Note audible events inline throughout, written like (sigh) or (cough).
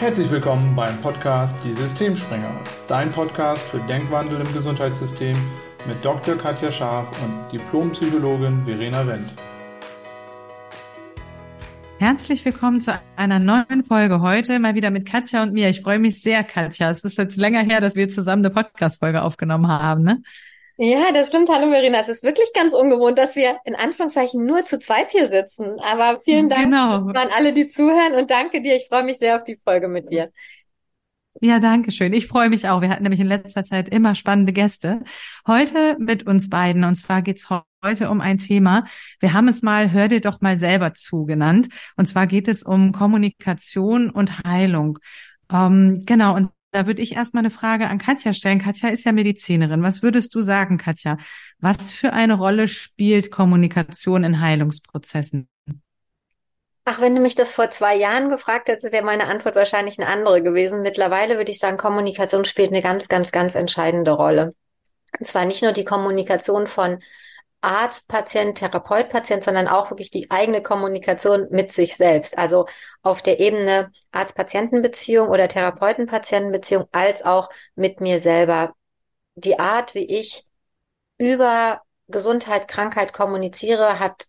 Herzlich willkommen beim Podcast Die Systemspringer, dein Podcast für Denkwandel im Gesundheitssystem mit Dr. Katja Scharf und Diplompsychologin Verena Wendt. Herzlich willkommen zu einer neuen Folge heute, mal wieder mit Katja und mir. Ich freue mich sehr, Katja. Es ist jetzt länger her, dass wir zusammen eine Podcast-Folge aufgenommen haben, ne? Ja, das stimmt. Hallo Verena. Es ist wirklich ganz ungewohnt, dass wir in Anführungszeichen nur zu zweit hier sitzen. Aber vielen Dank genau. an alle, die zuhören und danke dir. Ich freue mich sehr auf die Folge mit dir. Ja, danke schön. Ich freue mich auch. Wir hatten nämlich in letzter Zeit immer spannende Gäste. Heute mit uns beiden. Und zwar geht's heute um ein Thema. Wir haben es mal Hör dir doch mal selber zu genannt. Und zwar geht es um Kommunikation und Heilung. Ähm, genau. Und da würde ich erstmal eine Frage an Katja stellen. Katja ist ja Medizinerin. Was würdest du sagen, Katja? Was für eine Rolle spielt Kommunikation in Heilungsprozessen? Ach, wenn du mich das vor zwei Jahren gefragt hättest, wäre meine Antwort wahrscheinlich eine andere gewesen. Mittlerweile würde ich sagen, Kommunikation spielt eine ganz, ganz, ganz entscheidende Rolle. Und zwar nicht nur die Kommunikation von Arzt, Patient, Therapeut, Patient, sondern auch wirklich die eigene Kommunikation mit sich selbst. Also auf der Ebene Arzt-Patienten-Beziehung oder Therapeuten-Patienten-Beziehung als auch mit mir selber. Die Art, wie ich über Gesundheit, Krankheit kommuniziere, hat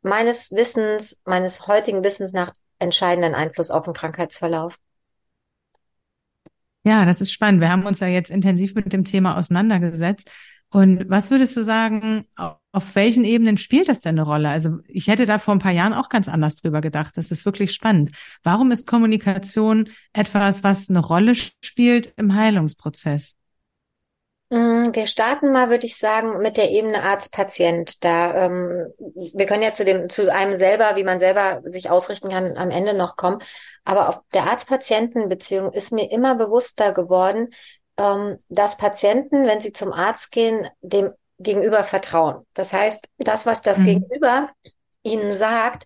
meines Wissens, meines heutigen Wissens nach entscheidenden Einfluss auf den Krankheitsverlauf. Ja, das ist spannend. Wir haben uns ja jetzt intensiv mit dem Thema auseinandergesetzt. Und was würdest du sagen, auf welchen Ebenen spielt das denn eine Rolle? Also ich hätte da vor ein paar Jahren auch ganz anders drüber gedacht. Das ist wirklich spannend. Warum ist Kommunikation etwas, was eine Rolle spielt im Heilungsprozess? Mm, wir starten mal, würde ich sagen, mit der Ebene Arzt-Patient. Da ähm, wir können ja zu dem zu einem selber, wie man selber sich ausrichten kann, am Ende noch kommen. Aber auf der Arzt-Patienten-Beziehung ist mir immer bewusster geworden, dass Patienten, wenn sie zum Arzt gehen, dem Gegenüber vertrauen. Das heißt, das, was das mhm. Gegenüber ihnen sagt,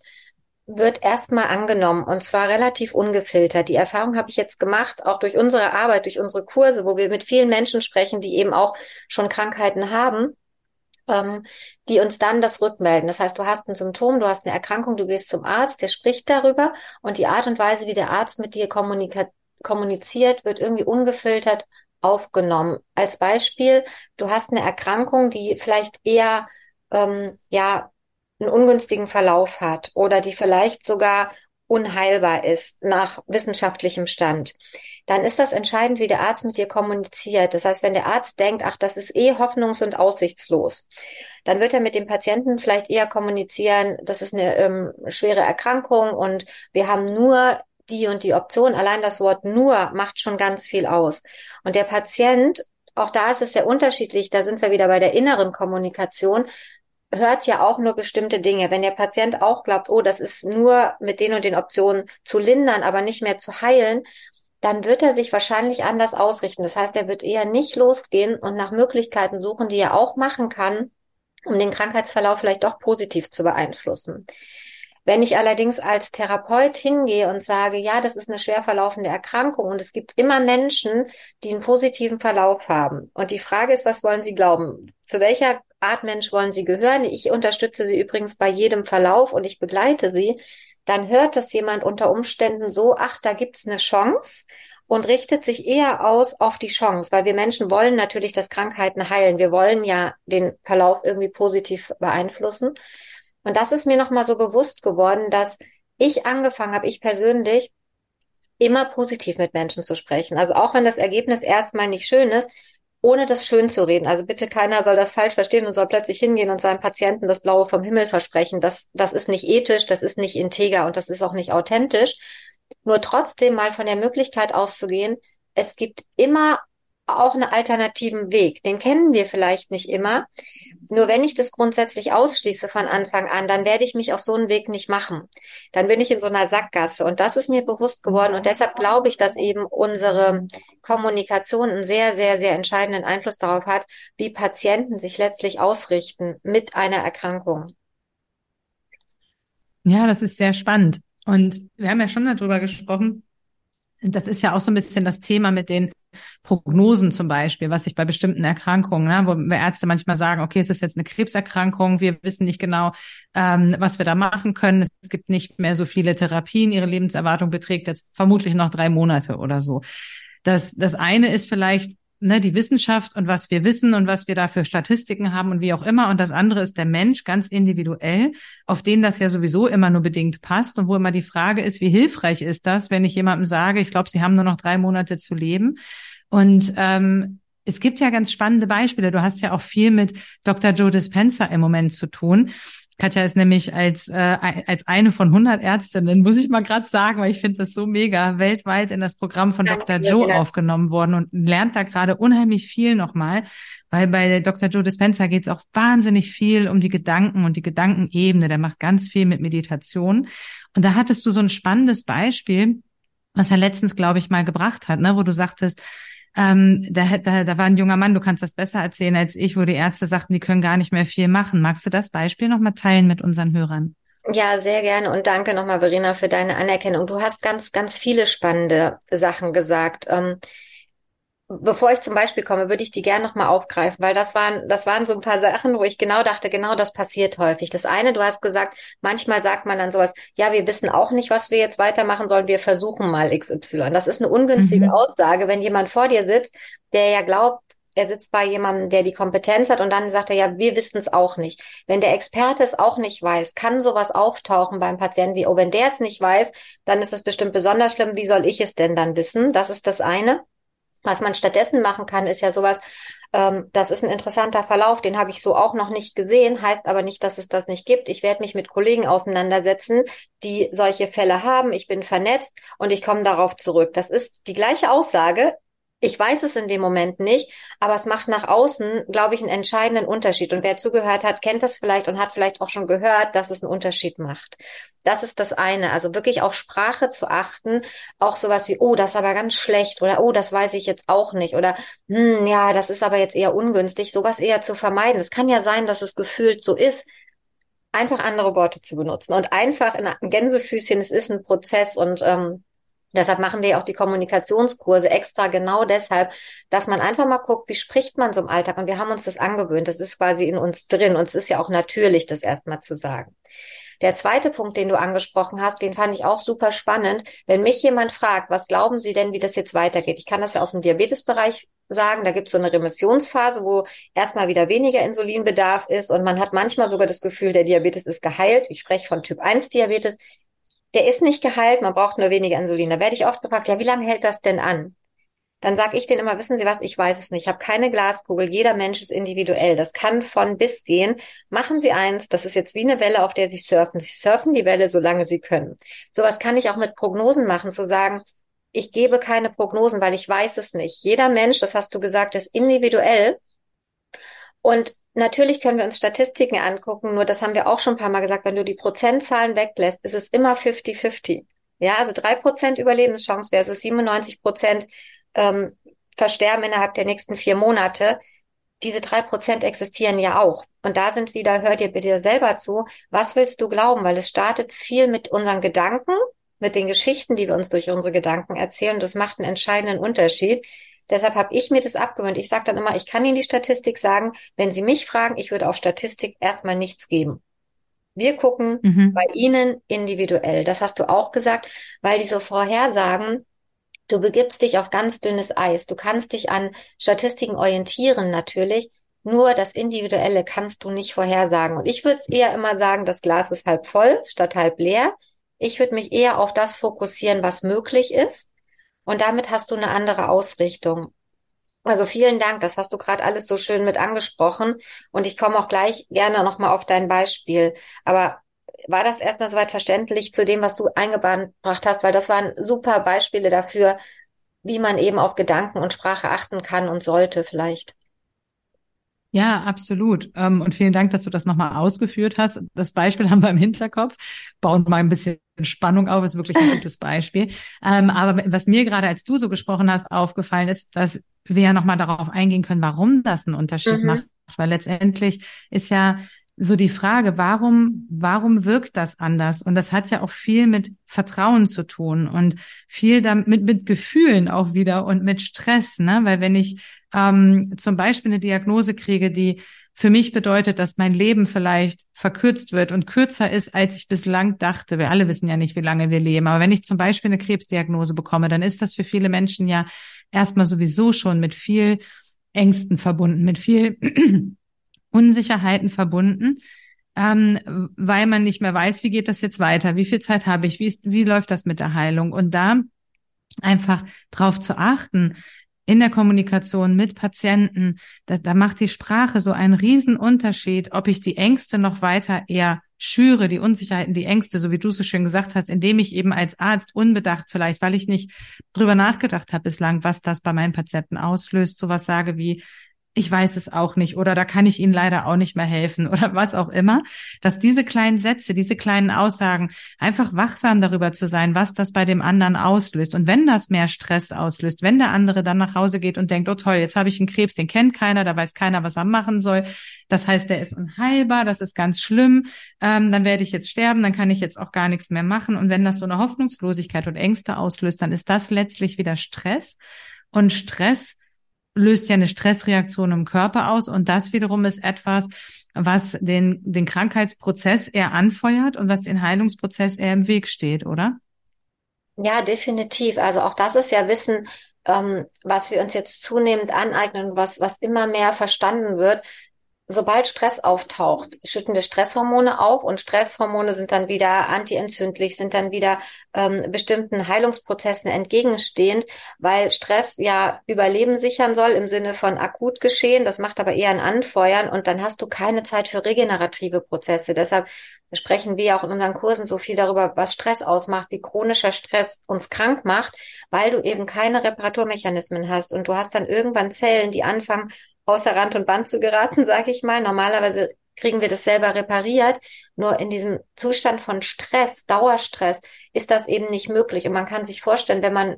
wird erstmal angenommen und zwar relativ ungefiltert. Die Erfahrung habe ich jetzt gemacht, auch durch unsere Arbeit, durch unsere Kurse, wo wir mit vielen Menschen sprechen, die eben auch schon Krankheiten haben, ähm, die uns dann das rückmelden. Das heißt, du hast ein Symptom, du hast eine Erkrankung, du gehst zum Arzt, der spricht darüber und die Art und Weise, wie der Arzt mit dir kommuniziert, wird irgendwie ungefiltert aufgenommen. Als Beispiel, du hast eine Erkrankung, die vielleicht eher ähm, ja einen ungünstigen Verlauf hat oder die vielleicht sogar unheilbar ist nach wissenschaftlichem Stand, dann ist das entscheidend, wie der Arzt mit dir kommuniziert. Das heißt, wenn der Arzt denkt, ach, das ist eh hoffnungs- und aussichtslos, dann wird er mit dem Patienten vielleicht eher kommunizieren, das ist eine ähm, schwere Erkrankung und wir haben nur die und die Option. Allein das Wort nur macht schon ganz viel aus. Und der Patient, auch da ist es sehr unterschiedlich, da sind wir wieder bei der inneren Kommunikation, hört ja auch nur bestimmte Dinge. Wenn der Patient auch glaubt, oh, das ist nur mit den und den Optionen zu lindern, aber nicht mehr zu heilen, dann wird er sich wahrscheinlich anders ausrichten. Das heißt, er wird eher nicht losgehen und nach Möglichkeiten suchen, die er auch machen kann, um den Krankheitsverlauf vielleicht doch positiv zu beeinflussen. Wenn ich allerdings als Therapeut hingehe und sage, ja, das ist eine schwer verlaufende Erkrankung und es gibt immer Menschen, die einen positiven Verlauf haben. Und die Frage ist, was wollen Sie glauben? Zu welcher Art Mensch wollen Sie gehören? Ich unterstütze Sie übrigens bei jedem Verlauf und ich begleite Sie. Dann hört das jemand unter Umständen so, ach, da gibt's eine Chance und richtet sich eher aus auf die Chance, weil wir Menschen wollen natürlich, dass Krankheiten heilen. Wir wollen ja den Verlauf irgendwie positiv beeinflussen. Und das ist mir nochmal so bewusst geworden, dass ich angefangen habe, ich persönlich, immer positiv mit Menschen zu sprechen. Also auch wenn das Ergebnis erstmal nicht schön ist, ohne das schön zu reden. Also bitte keiner soll das falsch verstehen und soll plötzlich hingehen und seinem Patienten das Blaue vom Himmel versprechen. Das, das ist nicht ethisch, das ist nicht integer und das ist auch nicht authentisch. Nur trotzdem mal von der Möglichkeit auszugehen, es gibt immer auch einen alternativen Weg. Den kennen wir vielleicht nicht immer. Nur wenn ich das grundsätzlich ausschließe von Anfang an, dann werde ich mich auf so einen Weg nicht machen. Dann bin ich in so einer Sackgasse. Und das ist mir bewusst geworden. Und deshalb glaube ich, dass eben unsere Kommunikation einen sehr, sehr, sehr entscheidenden Einfluss darauf hat, wie Patienten sich letztlich ausrichten mit einer Erkrankung. Ja, das ist sehr spannend. Und wir haben ja schon darüber gesprochen. Das ist ja auch so ein bisschen das Thema mit den Prognosen zum Beispiel, was sich bei bestimmten Erkrankungen, ne, wo Ärzte manchmal sagen, okay, es ist jetzt eine Krebserkrankung, wir wissen nicht genau, ähm, was wir da machen können. Es gibt nicht mehr so viele Therapien, ihre Lebenserwartung beträgt jetzt vermutlich noch drei Monate oder so. Das, das eine ist vielleicht ne, die Wissenschaft und was wir wissen und was wir da für Statistiken haben und wie auch immer. Und das andere ist der Mensch ganz individuell, auf den das ja sowieso immer nur bedingt passt und wo immer die Frage ist, wie hilfreich ist das, wenn ich jemandem sage, ich glaube, Sie haben nur noch drei Monate zu leben. Und ähm, es gibt ja ganz spannende Beispiele. Du hast ja auch viel mit Dr. Joe Dispenza im Moment zu tun. Katja ist nämlich als, äh, als eine von 100 Ärztinnen, muss ich mal gerade sagen, weil ich finde das so mega, weltweit in das Programm von Danke, Dr. Joe ja. aufgenommen worden und lernt da gerade unheimlich viel nochmal, weil bei Dr. Joe Dispenza geht es auch wahnsinnig viel um die Gedanken und die Gedankenebene. Der macht ganz viel mit Meditation. Und da hattest du so ein spannendes Beispiel, was er letztens, glaube ich, mal gebracht hat, ne, wo du sagtest, ähm, da, da, da war ein junger Mann, du kannst das besser erzählen als ich, wo die Ärzte sagten, die können gar nicht mehr viel machen. Magst du das Beispiel nochmal teilen mit unseren Hörern? Ja, sehr gerne und danke nochmal, Verena, für deine Anerkennung. Du hast ganz, ganz viele spannende Sachen gesagt. Ähm, bevor ich zum Beispiel komme, würde ich die gerne nochmal aufgreifen, weil das waren, das waren so ein paar Sachen, wo ich genau dachte, genau das passiert häufig. Das eine, du hast gesagt, manchmal sagt man dann sowas, ja, wir wissen auch nicht, was wir jetzt weitermachen sollen, wir versuchen mal XY. Das ist eine ungünstige mhm. Aussage, wenn jemand vor dir sitzt, der ja glaubt, er sitzt bei jemandem, der die Kompetenz hat und dann sagt er, ja, wir wissen es auch nicht. Wenn der Experte es auch nicht weiß, kann sowas auftauchen beim Patienten wie, oh, wenn der es nicht weiß, dann ist es bestimmt besonders schlimm. Wie soll ich es denn dann wissen? Das ist das eine. Was man stattdessen machen kann, ist ja sowas, ähm, das ist ein interessanter Verlauf, den habe ich so auch noch nicht gesehen, heißt aber nicht, dass es das nicht gibt. Ich werde mich mit Kollegen auseinandersetzen, die solche Fälle haben. Ich bin vernetzt und ich komme darauf zurück. Das ist die gleiche Aussage, ich weiß es in dem Moment nicht, aber es macht nach außen, glaube ich, einen entscheidenden Unterschied. Und wer zugehört hat, kennt das vielleicht und hat vielleicht auch schon gehört, dass es einen Unterschied macht. Das ist das eine. Also wirklich auf Sprache zu achten, auch sowas wie, oh, das ist aber ganz schlecht oder oh, das weiß ich jetzt auch nicht oder hm, ja, das ist aber jetzt eher ungünstig, sowas eher zu vermeiden. Es kann ja sein, dass es gefühlt so ist. Einfach andere Worte zu benutzen und einfach in Gänsefüßchen, es ist ein Prozess und ähm, Deshalb machen wir auch die Kommunikationskurse extra genau deshalb, dass man einfach mal guckt, wie spricht man so im Alltag. Und wir haben uns das angewöhnt. Das ist quasi in uns drin. Und es ist ja auch natürlich, das erstmal zu sagen. Der zweite Punkt, den du angesprochen hast, den fand ich auch super spannend. Wenn mich jemand fragt, was glauben Sie denn, wie das jetzt weitergeht? Ich kann das ja aus dem Diabetesbereich sagen. Da gibt es so eine Remissionsphase, wo erstmal wieder weniger Insulinbedarf ist und man hat manchmal sogar das Gefühl, der Diabetes ist geheilt. Ich spreche von Typ 1 Diabetes der ist nicht geheilt, man braucht nur weniger Insulin. Da werde ich oft gefragt, ja, wie lange hält das denn an? Dann sage ich denen immer, wissen Sie was, ich weiß es nicht. Ich habe keine Glaskugel, jeder Mensch ist individuell. Das kann von bis gehen. Machen Sie eins, das ist jetzt wie eine Welle, auf der Sie surfen. Sie surfen die Welle, solange Sie können. Sowas kann ich auch mit Prognosen machen, zu sagen, ich gebe keine Prognosen, weil ich weiß es nicht. Jeder Mensch, das hast du gesagt, ist individuell. Und Natürlich können wir uns Statistiken angucken, nur das haben wir auch schon ein paar Mal gesagt, wenn du die Prozentzahlen weglässt, ist es immer 50-50. Ja, also drei Prozent Überlebenschance versus 97 Prozent ähm, Versterben innerhalb der nächsten vier Monate. Diese drei Prozent existieren ja auch. Und da sind wieder, hör dir bitte selber zu, was willst du glauben? Weil es startet viel mit unseren Gedanken, mit den Geschichten, die wir uns durch unsere Gedanken erzählen. Das macht einen entscheidenden Unterschied. Deshalb habe ich mir das abgewöhnt. Ich sage dann immer, ich kann Ihnen die Statistik sagen. Wenn Sie mich fragen, ich würde auf Statistik erstmal nichts geben. Wir gucken mhm. bei Ihnen individuell. Das hast du auch gesagt, weil diese Vorhersagen, du begibst dich auf ganz dünnes Eis. Du kannst dich an Statistiken orientieren natürlich. Nur das Individuelle kannst du nicht vorhersagen. Und ich würde es eher immer sagen, das Glas ist halb voll statt halb leer. Ich würde mich eher auf das fokussieren, was möglich ist und damit hast du eine andere Ausrichtung. Also vielen Dank, das hast du gerade alles so schön mit angesprochen. Und ich komme auch gleich gerne nochmal auf dein Beispiel. Aber war das erstmal soweit verständlich zu dem, was du eingebracht hast? Weil das waren super Beispiele dafür, wie man eben auf Gedanken und Sprache achten kann und sollte vielleicht. Ja, absolut. Ähm, und vielen Dank, dass du das nochmal ausgeführt hast. Das Beispiel (laughs) haben wir im Hinterkopf, bauen mal ein bisschen Spannung auf, ist wirklich ein gutes Beispiel. Ähm, aber was mir gerade, als du so gesprochen hast, aufgefallen ist, dass wir ja nochmal darauf eingehen können, warum das einen Unterschied mhm. macht. Weil letztendlich ist ja so die Frage, warum, warum wirkt das anders? Und das hat ja auch viel mit Vertrauen zu tun und viel damit mit, Gefühlen auch wieder und mit Stress, ne? Weil wenn ich ähm, zum Beispiel eine Diagnose kriege, die für mich bedeutet, dass mein Leben vielleicht verkürzt wird und kürzer ist, als ich bislang dachte. Wir alle wissen ja nicht, wie lange wir leben. Aber wenn ich zum Beispiel eine Krebsdiagnose bekomme, dann ist das für viele Menschen ja erstmal sowieso schon mit viel Ängsten verbunden, mit viel Unsicherheiten verbunden, ähm, weil man nicht mehr weiß, wie geht das jetzt weiter, wie viel Zeit habe ich, wie, ist, wie läuft das mit der Heilung? Und da einfach drauf zu achten, in der Kommunikation mit Patienten, da, da macht die Sprache so einen riesen Unterschied, ob ich die Ängste noch weiter eher schüre, die Unsicherheiten, die Ängste, so wie du so schön gesagt hast, indem ich eben als Arzt unbedacht vielleicht, weil ich nicht drüber nachgedacht habe bislang, was das bei meinen Patienten auslöst, sowas sage wie, ich weiß es auch nicht oder da kann ich Ihnen leider auch nicht mehr helfen (laughs) oder was auch immer, dass diese kleinen Sätze, diese kleinen Aussagen einfach wachsam darüber zu sein, was das bei dem anderen auslöst. Und wenn das mehr Stress auslöst, wenn der andere dann nach Hause geht und denkt, oh toll, jetzt habe ich einen Krebs, den kennt keiner, da weiß keiner, was er machen soll. Das heißt, der ist unheilbar, das ist ganz schlimm, ähm, dann werde ich jetzt sterben, dann kann ich jetzt auch gar nichts mehr machen. Und wenn das so eine Hoffnungslosigkeit und Ängste auslöst, dann ist das letztlich wieder Stress. Und Stress löst ja eine Stressreaktion im Körper aus und das wiederum ist etwas, was den, den Krankheitsprozess eher anfeuert und was den Heilungsprozess eher im Weg steht, oder? Ja, definitiv. Also auch das ist ja Wissen, ähm, was wir uns jetzt zunehmend aneignen, was, was immer mehr verstanden wird, sobald Stress auftaucht, schütten wir Stresshormone auf und Stresshormone sind dann wieder antientzündlich, sind dann wieder ähm, bestimmten Heilungsprozessen entgegenstehend, weil Stress ja Überleben sichern soll im Sinne von akut geschehen. Das macht aber eher ein Anfeuern und dann hast du keine Zeit für regenerative Prozesse. Deshalb sprechen wir auch in unseren Kursen so viel darüber, was Stress ausmacht, wie chronischer Stress uns krank macht, weil du eben keine Reparaturmechanismen hast und du hast dann irgendwann Zellen, die anfangen außer Rand und Band zu geraten, (laughs) sage ich mal. Normalerweise kriegen wir das selber repariert. Nur in diesem Zustand von Stress, Dauerstress, ist das eben nicht möglich. Und man kann sich vorstellen, wenn man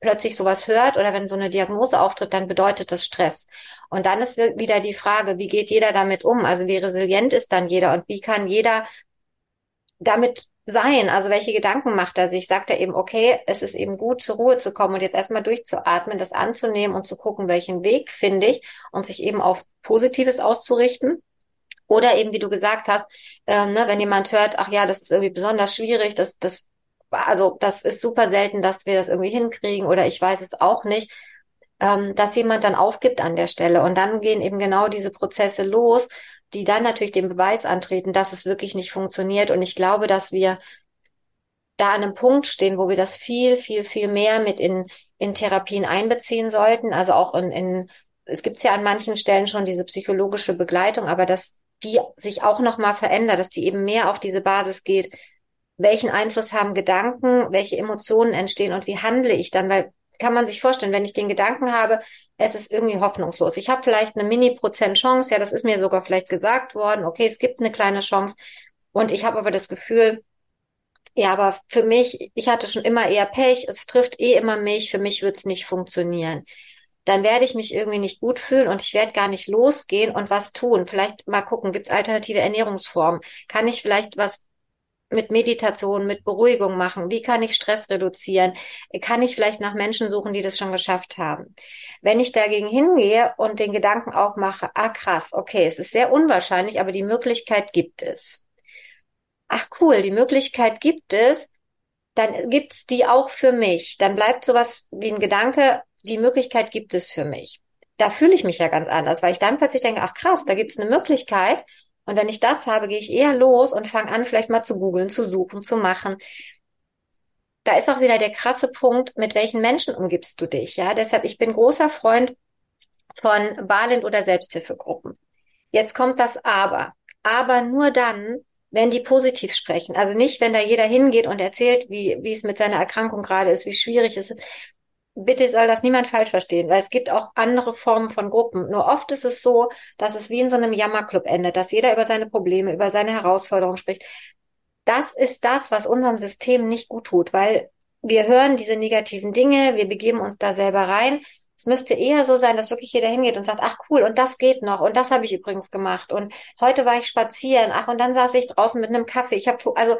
plötzlich sowas hört oder wenn so eine Diagnose auftritt, dann bedeutet das Stress. Und dann ist wieder die Frage, wie geht jeder damit um? Also wie resilient ist dann jeder und wie kann jeder damit sein? Also welche Gedanken macht er sich? Sagt er eben, okay, es ist eben gut, zur Ruhe zu kommen und jetzt erstmal durchzuatmen, das anzunehmen und zu gucken, welchen Weg finde ich und sich eben auf Positives auszurichten. Oder eben, wie du gesagt hast, ähm, ne, wenn jemand hört, ach ja, das ist irgendwie besonders schwierig, das, das, also das ist super selten, dass wir das irgendwie hinkriegen oder ich weiß es auch nicht, ähm, dass jemand dann aufgibt an der Stelle. Und dann gehen eben genau diese Prozesse los, die dann natürlich den Beweis antreten, dass es wirklich nicht funktioniert. Und ich glaube, dass wir da an einem Punkt stehen, wo wir das viel, viel, viel mehr mit in, in Therapien einbeziehen sollten. Also auch in, in es gibt ja an manchen Stellen schon diese psychologische Begleitung, aber dass die sich auch nochmal verändert, dass die eben mehr auf diese Basis geht. Welchen Einfluss haben Gedanken, welche Emotionen entstehen und wie handle ich dann? Weil kann man sich vorstellen, wenn ich den Gedanken habe, es ist irgendwie hoffnungslos. Ich habe vielleicht eine Mini-Prozent Chance, ja, das ist mir sogar vielleicht gesagt worden, okay, es gibt eine kleine Chance. Und ich habe aber das Gefühl, ja, aber für mich, ich hatte schon immer eher Pech, es trifft eh immer mich, für mich wird es nicht funktionieren. Dann werde ich mich irgendwie nicht gut fühlen und ich werde gar nicht losgehen und was tun. Vielleicht mal gucken, gibt es alternative Ernährungsformen? Kann ich vielleicht was mit Meditation, mit Beruhigung machen? Wie kann ich Stress reduzieren? Kann ich vielleicht nach Menschen suchen, die das schon geschafft haben? Wenn ich dagegen hingehe und den Gedanken aufmache, ah krass, okay, es ist sehr unwahrscheinlich, aber die Möglichkeit gibt es. Ach cool, die Möglichkeit gibt es, dann gibt's die auch für mich. Dann bleibt sowas wie ein Gedanke, die Möglichkeit gibt es für mich. Da fühle ich mich ja ganz anders, weil ich dann plötzlich denke, ach krass, da gibt's eine Möglichkeit und wenn ich das habe, gehe ich eher los und fange an, vielleicht mal zu googeln, zu suchen, zu machen. Da ist auch wieder der krasse Punkt, mit welchen Menschen umgibst du dich, ja? Deshalb, ich bin großer Freund von Balint oder Selbsthilfegruppen. Jetzt kommt das Aber. Aber nur dann, wenn die positiv sprechen. Also nicht, wenn da jeder hingeht und erzählt, wie, wie es mit seiner Erkrankung gerade ist, wie schwierig es ist, bitte soll das niemand falsch verstehen, weil es gibt auch andere Formen von Gruppen. Nur oft ist es so, dass es wie in so einem Jammerclub endet, dass jeder über seine Probleme, über seine Herausforderungen spricht. Das ist das, was unserem System nicht gut tut, weil wir hören diese negativen Dinge, wir begeben uns da selber rein Es müsste eher so sein, dass wirklich jeder hingeht und sagt, ach cool, und das geht noch, und das habe ich übrigens gemacht, und heute war ich spazieren, ach, und dann saß ich draußen mit einem Kaffee. Ich habe, also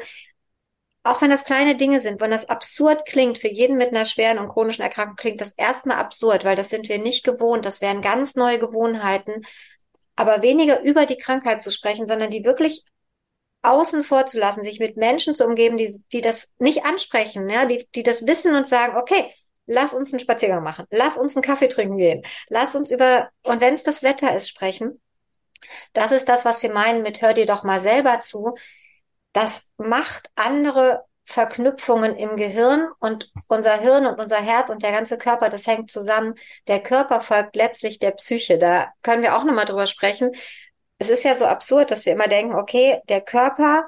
auch wenn das kleine Dinge sind, wenn das absurd klingt, für jeden mit einer schweren und chronischen Erkrankung klingt das erstmal absurd, weil das sind wir nicht gewohnt, das wären ganz neue Gewohnheiten, aber weniger über die Krankheit zu sprechen, sondern die wirklich außen vor zu lassen, sich mit Menschen zu umgeben, die, die das nicht ansprechen, ja, die, die das wissen und sagen, okay, lass uns einen Spaziergang machen, lass uns einen Kaffee trinken gehen, lass uns über, und wenn es das Wetter ist, sprechen. Das ist das, was wir meinen mit hör dir doch mal selber zu das macht andere Verknüpfungen im Gehirn und unser Hirn und unser Herz und der ganze Körper, das hängt zusammen. Der Körper folgt letztlich der Psyche. Da können wir auch nochmal drüber sprechen. Es ist ja so absurd, dass wir immer denken, okay, der Körper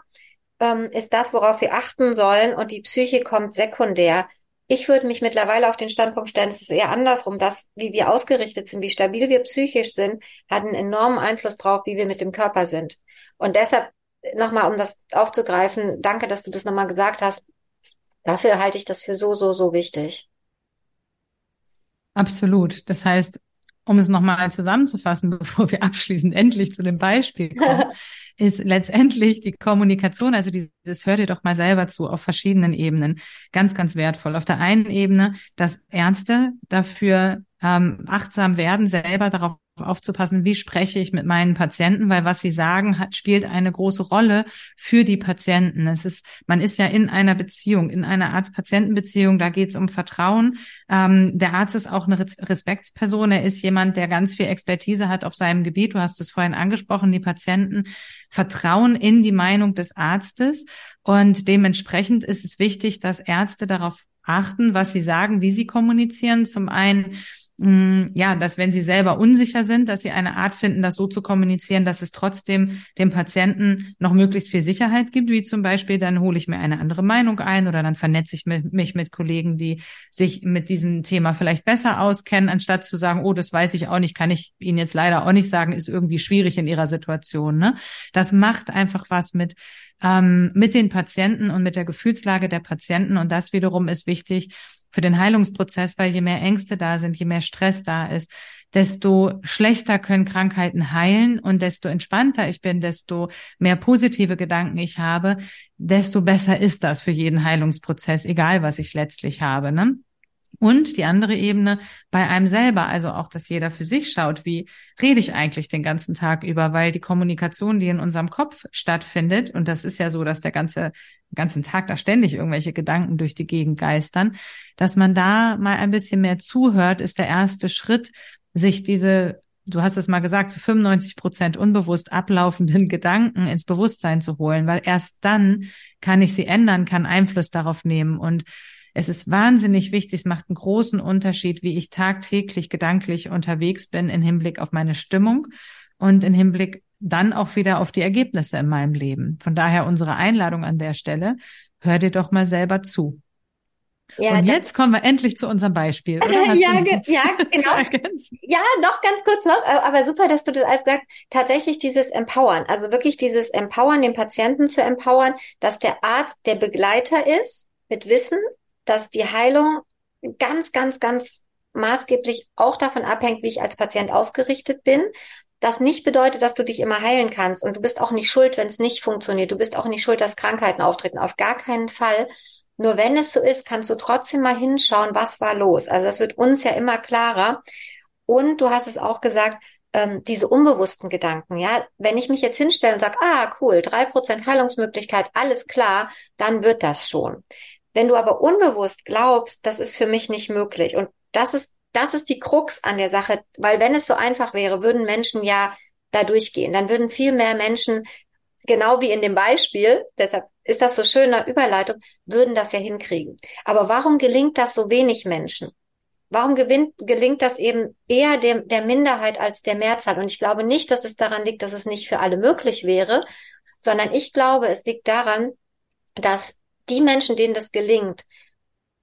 ähm, ist das, worauf wir achten sollen und die Psyche kommt sekundär. Ich würde mich mittlerweile auf den Standpunkt stellen, es ist eher andersrum. Das, wie wir ausgerichtet sind, wie stabil wir psychisch sind, hat einen enormen Einfluss drauf, wie wir mit dem Körper sind. Und deshalb nochmal, um das aufzugreifen, danke, dass du das nochmal gesagt hast. Dafür halte ich das für so, so, so wichtig. Absolut. Das heißt, um es nochmal zusammenzufassen, (laughs) bevor wir abschließend endlich zu dem Beispiel (laughs) kommen, ist letztendlich die Kommunikation, also dieses hört ihr doch mal selber zu, auf verschiedenen Ebenen, ganz, ganz wertvoll. Auf der einen Ebene, dass Ärzte dafür ähm, achtsam werden, selber darauf aufzupassen, wie spreche ich mit meinen Patienten, weil was sie sagen, hat, spielt eine große Rolle für die Patienten. Es ist, man ist ja in einer Beziehung, in einer Arzt-Patienten-Beziehung, da geht es um Vertrauen. Ähm, der Arzt ist auch eine Respektsperson, er ist jemand, der ganz viel Expertise hat auf seinem Gebiet. Du hast es vorhin angesprochen, die Patienten vertrauen in die Meinung des Arztes und dementsprechend ist es wichtig, dass Ärzte darauf achten, was sie sagen, wie sie kommunizieren. Zum einen ja, dass wenn sie selber unsicher sind, dass sie eine Art finden, das so zu kommunizieren, dass es trotzdem dem Patienten noch möglichst viel Sicherheit gibt, wie zum Beispiel, dann hole ich mir eine andere Meinung ein oder dann vernetze ich mich mit Kollegen, die sich mit diesem Thema vielleicht besser auskennen, anstatt zu sagen, oh, das weiß ich auch nicht, kann ich Ihnen jetzt leider auch nicht sagen, ist irgendwie schwierig in Ihrer Situation. Ne? Das macht einfach was mit ähm, mit den Patienten und mit der Gefühlslage der Patienten und das wiederum ist wichtig, für den Heilungsprozess, weil je mehr Ängste da sind, je mehr Stress da ist, desto schlechter können Krankheiten heilen und desto entspannter ich bin, desto mehr positive Gedanken ich habe, desto besser ist das für jeden Heilungsprozess, egal was ich letztlich habe. Ne? Und die andere Ebene bei einem selber, also auch, dass jeder für sich schaut, wie rede ich eigentlich den ganzen Tag über, weil die Kommunikation, die in unserem Kopf stattfindet, und das ist ja so, dass der ganze, ganzen Tag da ständig irgendwelche Gedanken durch die Gegend geistern, dass man da mal ein bisschen mehr zuhört, ist der erste Schritt, sich diese du hast es mal gesagt, zu 95 Prozent unbewusst ablaufenden (laughs) Gedanken ins Bewusstsein zu holen, weil erst dann kann ich sie ändern, kann Einfluss darauf nehmen. Und es ist wahnsinnig wichtig, es macht einen großen Unterschied, wie ich tagtäglich gedanklich unterwegs bin im Hinblick auf meine Stimmung und im Hinblick dann auch wieder auf die Ergebnisse in meinem Leben. Von daher unsere Einladung an der Stelle, hör dir doch mal selber zu. Ja, und jetzt kommen wir endlich zu unserem Beispiel. (laughs) ja, ja, (laughs) genau. Ja, doch ganz kurz noch, aber super, dass du das alles sagst. Tatsächlich dieses Empowern, also wirklich dieses Empowern, den Patienten zu empowern, dass der Arzt der Begleiter ist mit Wissen, dass die Heilung ganz, ganz, ganz maßgeblich auch davon abhängt, wie ich als Patient ausgerichtet bin. Das nicht bedeutet, dass du dich immer heilen kannst und du bist auch nicht schuld, wenn es nicht funktioniert. Du bist auch nicht schuld, dass Krankheiten auftreten. Auf gar keinen Fall. Nur wenn es so ist, kannst du trotzdem mal hinschauen, was war los. Also das wird uns ja immer klarer. Und du hast es auch gesagt, ähm, diese unbewussten Gedanken, ja, wenn ich mich jetzt hinstelle und sage, ah, cool, drei Prozent Heilungsmöglichkeit, alles klar, dann wird das schon. Wenn du aber unbewusst glaubst, das ist für mich nicht möglich und das ist, das ist die Krux an der Sache, weil wenn es so einfach wäre, würden Menschen ja da durchgehen. Dann würden viel mehr Menschen, genau wie in dem Beispiel, deshalb ist das so schöne Überleitung, würden das ja hinkriegen. Aber warum gelingt das so wenig Menschen? Warum gewinnt, gelingt das eben eher dem, der Minderheit als der Mehrzahl? Und ich glaube nicht, dass es daran liegt, dass es nicht für alle möglich wäre, sondern ich glaube, es liegt daran, dass die Menschen, denen das gelingt,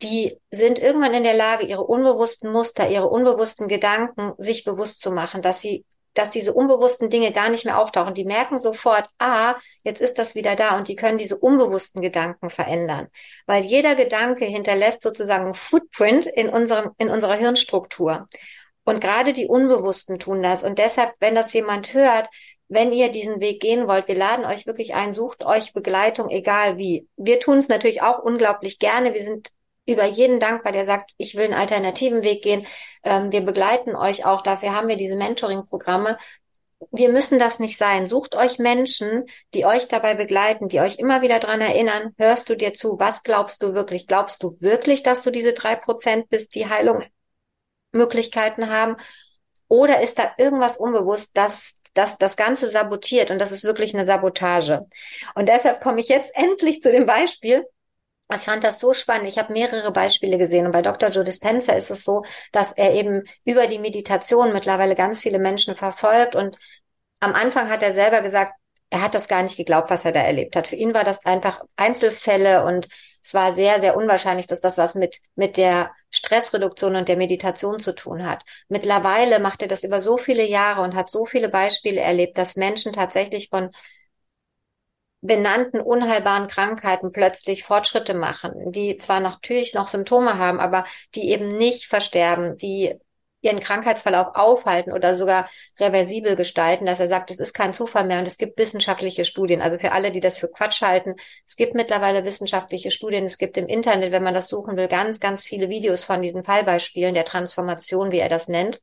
die sind irgendwann in der Lage, ihre unbewussten Muster, ihre unbewussten Gedanken sich bewusst zu machen, dass sie dass diese unbewussten Dinge gar nicht mehr auftauchen. Die merken sofort, ah, jetzt ist das wieder da und die können diese unbewussten Gedanken verändern. Weil jeder Gedanke hinterlässt sozusagen einen Footprint in unserem, in unserer Hirnstruktur. Und gerade die Unbewussten tun das. Und deshalb, wenn das jemand hört, wenn ihr diesen Weg gehen wollt, wir laden euch wirklich ein, sucht euch Begleitung, egal wie. Wir tun es natürlich auch unglaublich gerne. Wir sind über jeden dankbar, der sagt, ich will einen alternativen Weg gehen. Ähm, wir begleiten euch auch. Dafür haben wir diese Mentoring-Programme. Wir müssen das nicht sein. Sucht euch Menschen, die euch dabei begleiten, die euch immer wieder dran erinnern. Hörst du dir zu? Was glaubst du wirklich? Glaubst du wirklich, dass du diese drei Prozent bist, die Heilung Möglichkeiten haben? Oder ist da irgendwas unbewusst, das das das Ganze sabotiert und das ist wirklich eine Sabotage. Und deshalb komme ich jetzt (laughs) endlich zu dem Beispiel, ich fand das so spannend. Ich habe mehrere Beispiele gesehen und bei Dr. Joe Dispenza ist es so, dass er eben über die Meditation mittlerweile ganz viele Menschen verfolgt und am Anfang hat er selber gesagt, er hat das gar nicht geglaubt, was er da erlebt hat. Für ihn war das einfach Einzelfälle und es war sehr, sehr unwahrscheinlich, dass das was mit, mit der Stressreduktion und der Meditation zu tun hat. Mittlerweile macht er das über so viele Jahre und hat so viele Beispiele erlebt, dass Menschen tatsächlich von benannten unheilbaren Krankheiten plötzlich Fortschritte machen, die zwar natürlich noch Symptome haben, aber die eben nicht versterben, die ihren Krankheitsverlauf aufhalten oder sogar reversibel gestalten, dass er sagt, es ist kein Zufall mehr und es gibt wissenschaftliche Studien. Also für alle, die das für Quatsch halten, es gibt mittlerweile wissenschaftliche Studien. Es gibt im Internet, wenn man das suchen will, ganz, ganz viele Videos von diesen Fallbeispielen der Transformation, wie er das nennt.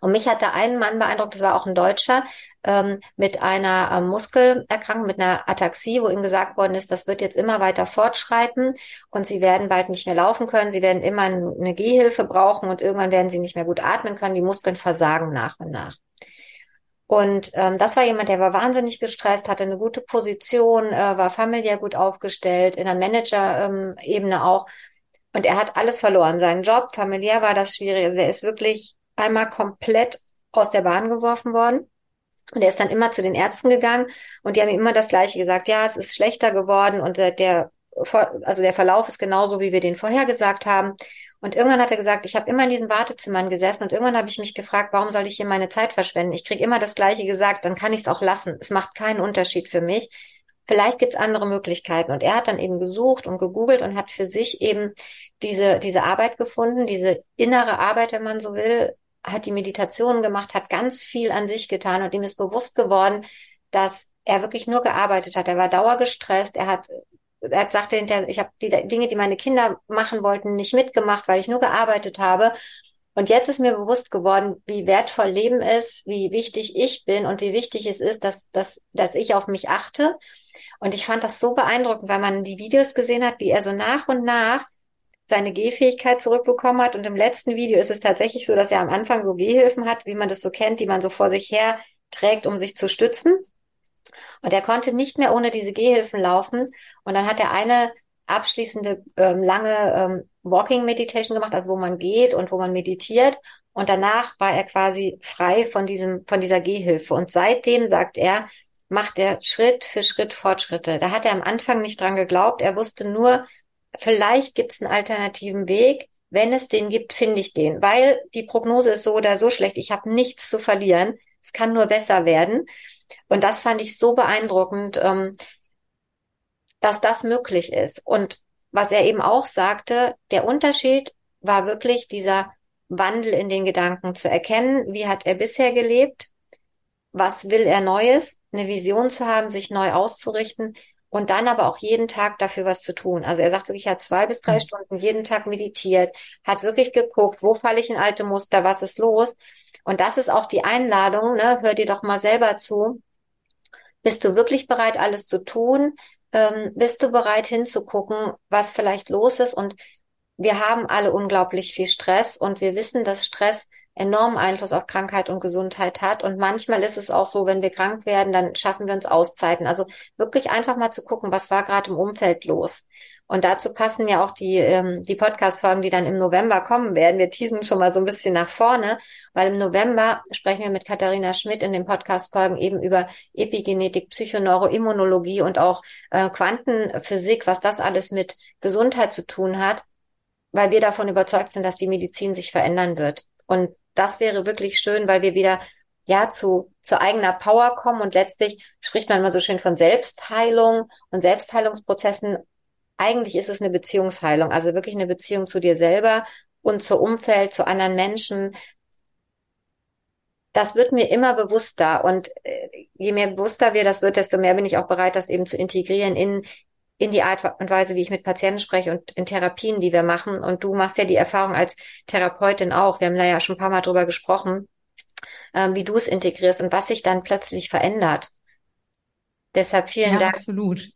Und mich hat da ein Mann beeindruckt, das war auch ein Deutscher, ähm, mit einer äh, Muskelerkrankung, mit einer Ataxie, wo ihm gesagt worden ist, das wird jetzt immer weiter fortschreiten und sie werden bald nicht mehr laufen können, sie werden immer eine Gehhilfe brauchen und irgendwann werden sie nicht mehr gut atmen können, die Muskeln versagen nach und nach. Und ähm, das war jemand, der war wahnsinnig gestresst, hatte eine gute Position, äh, war familiär gut aufgestellt, in der Manager-Ebene ähm, auch. Und er hat alles verloren. Seinen Job, familiär war das schwierig. Also er ist wirklich einmal komplett aus der Bahn geworfen worden. Und er ist dann immer zu den Ärzten gegangen und die haben ihm immer das Gleiche gesagt. Ja, es ist schlechter geworden und der, also der Verlauf ist genauso, wie wir den vorhergesagt haben. Und irgendwann hat er gesagt, ich habe immer in diesen Wartezimmern gesessen und irgendwann habe ich mich gefragt, warum soll ich hier meine Zeit verschwenden? Ich kriege immer das Gleiche gesagt, dann kann ich es auch lassen. Es macht keinen Unterschied für mich. Vielleicht gibt es andere Möglichkeiten. Und er hat dann eben gesucht und gegoogelt und hat für sich eben diese, diese Arbeit gefunden, diese innere Arbeit, wenn man so will, hat die Meditation gemacht, hat ganz viel an sich getan und ihm ist bewusst geworden, dass er wirklich nur gearbeitet hat. Er war dauergestresst. Er hat, er sagte hinterher, ich habe die Dinge, die meine Kinder machen wollten, nicht mitgemacht, weil ich nur gearbeitet habe. Und jetzt ist mir bewusst geworden, wie wertvoll Leben ist, wie wichtig ich bin und wie wichtig es ist, dass, dass, dass ich auf mich achte. Und ich fand das so beeindruckend, weil man die Videos gesehen hat, wie er so nach und nach seine Gehfähigkeit zurückbekommen hat. Und im letzten Video ist es tatsächlich so, dass er am Anfang so Gehhilfen hat, wie man das so kennt, die man so vor sich her trägt, um sich zu stützen. Und er konnte nicht mehr ohne diese Gehhilfen laufen. Und dann hat er eine abschließende ähm, lange ähm, Walking Meditation gemacht, also wo man geht und wo man meditiert. Und danach war er quasi frei von diesem, von dieser Gehhilfe. Und seitdem, sagt er, macht er Schritt für Schritt Fortschritte. Da hat er am Anfang nicht dran geglaubt. Er wusste nur, vielleicht gibt es einen alternativen Weg. Wenn es den gibt, finde ich den, weil die Prognose ist so oder so schlecht. Ich habe nichts zu verlieren. Es kann nur besser werden. Und das fand ich so beeindruckend, ähm, dass das möglich ist. Und was er eben auch sagte, der Unterschied war wirklich dieser Wandel in den Gedanken zu erkennen. Wie hat er bisher gelebt? Was will er Neues? Eine Vision zu haben, sich neu auszurichten und dann aber auch jeden Tag dafür was zu tun. Also er sagt wirklich, er hat zwei bis drei mhm. Stunden jeden Tag meditiert, hat wirklich geguckt, wo falle ich in alte Muster, was ist los. Und das ist auch die Einladung, ne? hör dir doch mal selber zu. Bist du wirklich bereit, alles zu tun? Ähm, bist du bereit hinzugucken, was vielleicht los ist? Und wir haben alle unglaublich viel Stress und wir wissen, dass Stress enormen Einfluss auf Krankheit und Gesundheit hat. Und manchmal ist es auch so, wenn wir krank werden, dann schaffen wir uns Auszeiten. Also wirklich einfach mal zu gucken, was war gerade im Umfeld los. Und dazu passen ja auch die, ähm, die Podcast-Folgen, die dann im November kommen werden. Wir teasen schon mal so ein bisschen nach vorne, weil im November sprechen wir mit Katharina Schmidt in den Podcast-Folgen eben über Epigenetik, Psychoneuroimmunologie und auch äh, Quantenphysik, was das alles mit Gesundheit zu tun hat weil wir davon überzeugt sind, dass die Medizin sich verändern wird. Und das wäre wirklich schön, weil wir wieder ja, zu, zu eigener Power kommen und letztlich spricht man immer so schön von Selbstheilung und Selbstheilungsprozessen. Eigentlich ist es eine Beziehungsheilung, also wirklich eine Beziehung zu dir selber und zu Umfeld, zu anderen Menschen. Das wird mir immer bewusster und äh, je mehr bewusster wir das wird, desto mehr bin ich auch bereit, das eben zu integrieren in in die Art und Weise, wie ich mit Patienten spreche und in Therapien, die wir machen. Und du machst ja die Erfahrung als Therapeutin auch. Wir haben da ja schon ein paar Mal drüber gesprochen, ähm, wie du es integrierst und was sich dann plötzlich verändert. Deshalb vielen ja, Dank. Absolut.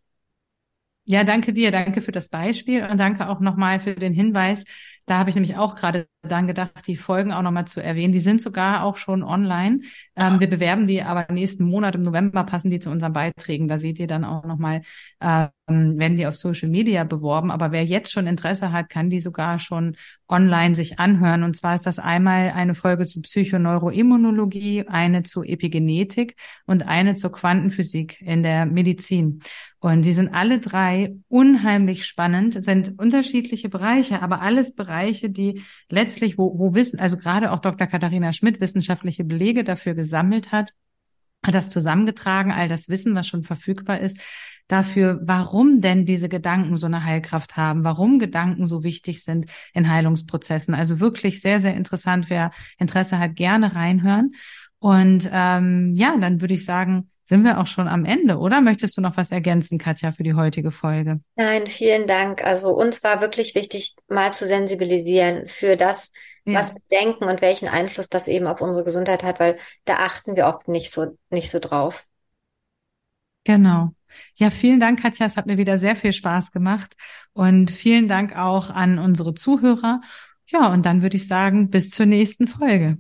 Ja, danke dir, danke für das Beispiel und danke auch nochmal für den Hinweis. Da habe ich nämlich auch gerade dann gedacht, die Folgen auch nochmal zu erwähnen. Die sind sogar auch schon online. Ähm, wir bewerben die aber nächsten Monat im November passen die zu unseren Beiträgen. Da seht ihr dann auch nochmal, ähm, werden die auf Social Media beworben. Aber wer jetzt schon Interesse hat, kann die sogar schon online sich anhören. Und zwar ist das einmal eine Folge zu Psychoneuroimmunologie, eine zu Epigenetik und eine zur Quantenphysik in der Medizin. Und die sind alle drei unheimlich spannend, sind unterschiedliche Bereiche, aber alles Bereiche, die letztlich, wo, wo Wissen, also gerade auch Dr. Katharina Schmidt wissenschaftliche Belege dafür gesammelt hat, hat das zusammengetragen, all das Wissen, was schon verfügbar ist, dafür, warum denn diese Gedanken so eine Heilkraft haben, warum Gedanken so wichtig sind in Heilungsprozessen. Also wirklich sehr, sehr interessant. Wer Interesse hat, gerne reinhören. Und ähm, ja, dann würde ich sagen, sind wir auch schon am Ende, oder? Möchtest du noch was ergänzen, Katja, für die heutige Folge? Nein, vielen Dank. Also uns war wirklich wichtig, mal zu sensibilisieren für das, ja. was wir denken und welchen Einfluss das eben auf unsere Gesundheit hat, weil da achten wir oft nicht so, nicht so drauf. Genau. Ja, vielen Dank, Katja. Es hat mir wieder sehr viel Spaß gemacht. Und vielen Dank auch an unsere Zuhörer. Ja, und dann würde ich sagen, bis zur nächsten Folge.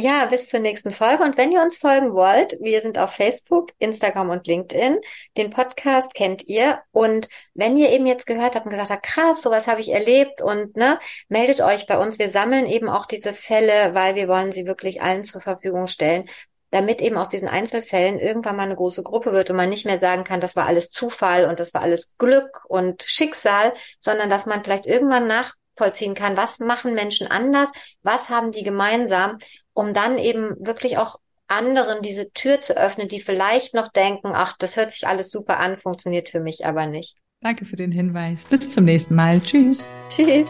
Ja, bis zur nächsten Folge. Und wenn ihr uns folgen wollt, wir sind auf Facebook, Instagram und LinkedIn. Den Podcast kennt ihr. Und wenn ihr eben jetzt gehört habt und gesagt habt, krass, sowas habe ich erlebt und ne, meldet euch bei uns. Wir sammeln eben auch diese Fälle, weil wir wollen sie wirklich allen zur Verfügung stellen, damit eben aus diesen Einzelfällen irgendwann mal eine große Gruppe wird und man nicht mehr sagen kann, das war alles Zufall und das war alles Glück und Schicksal, sondern dass man vielleicht irgendwann nachvollziehen kann, was machen Menschen anders, was haben die gemeinsam um dann eben wirklich auch anderen diese Tür zu öffnen, die vielleicht noch denken, ach, das hört sich alles super an, funktioniert für mich aber nicht. Danke für den Hinweis. Bis zum nächsten Mal. Tschüss. Tschüss.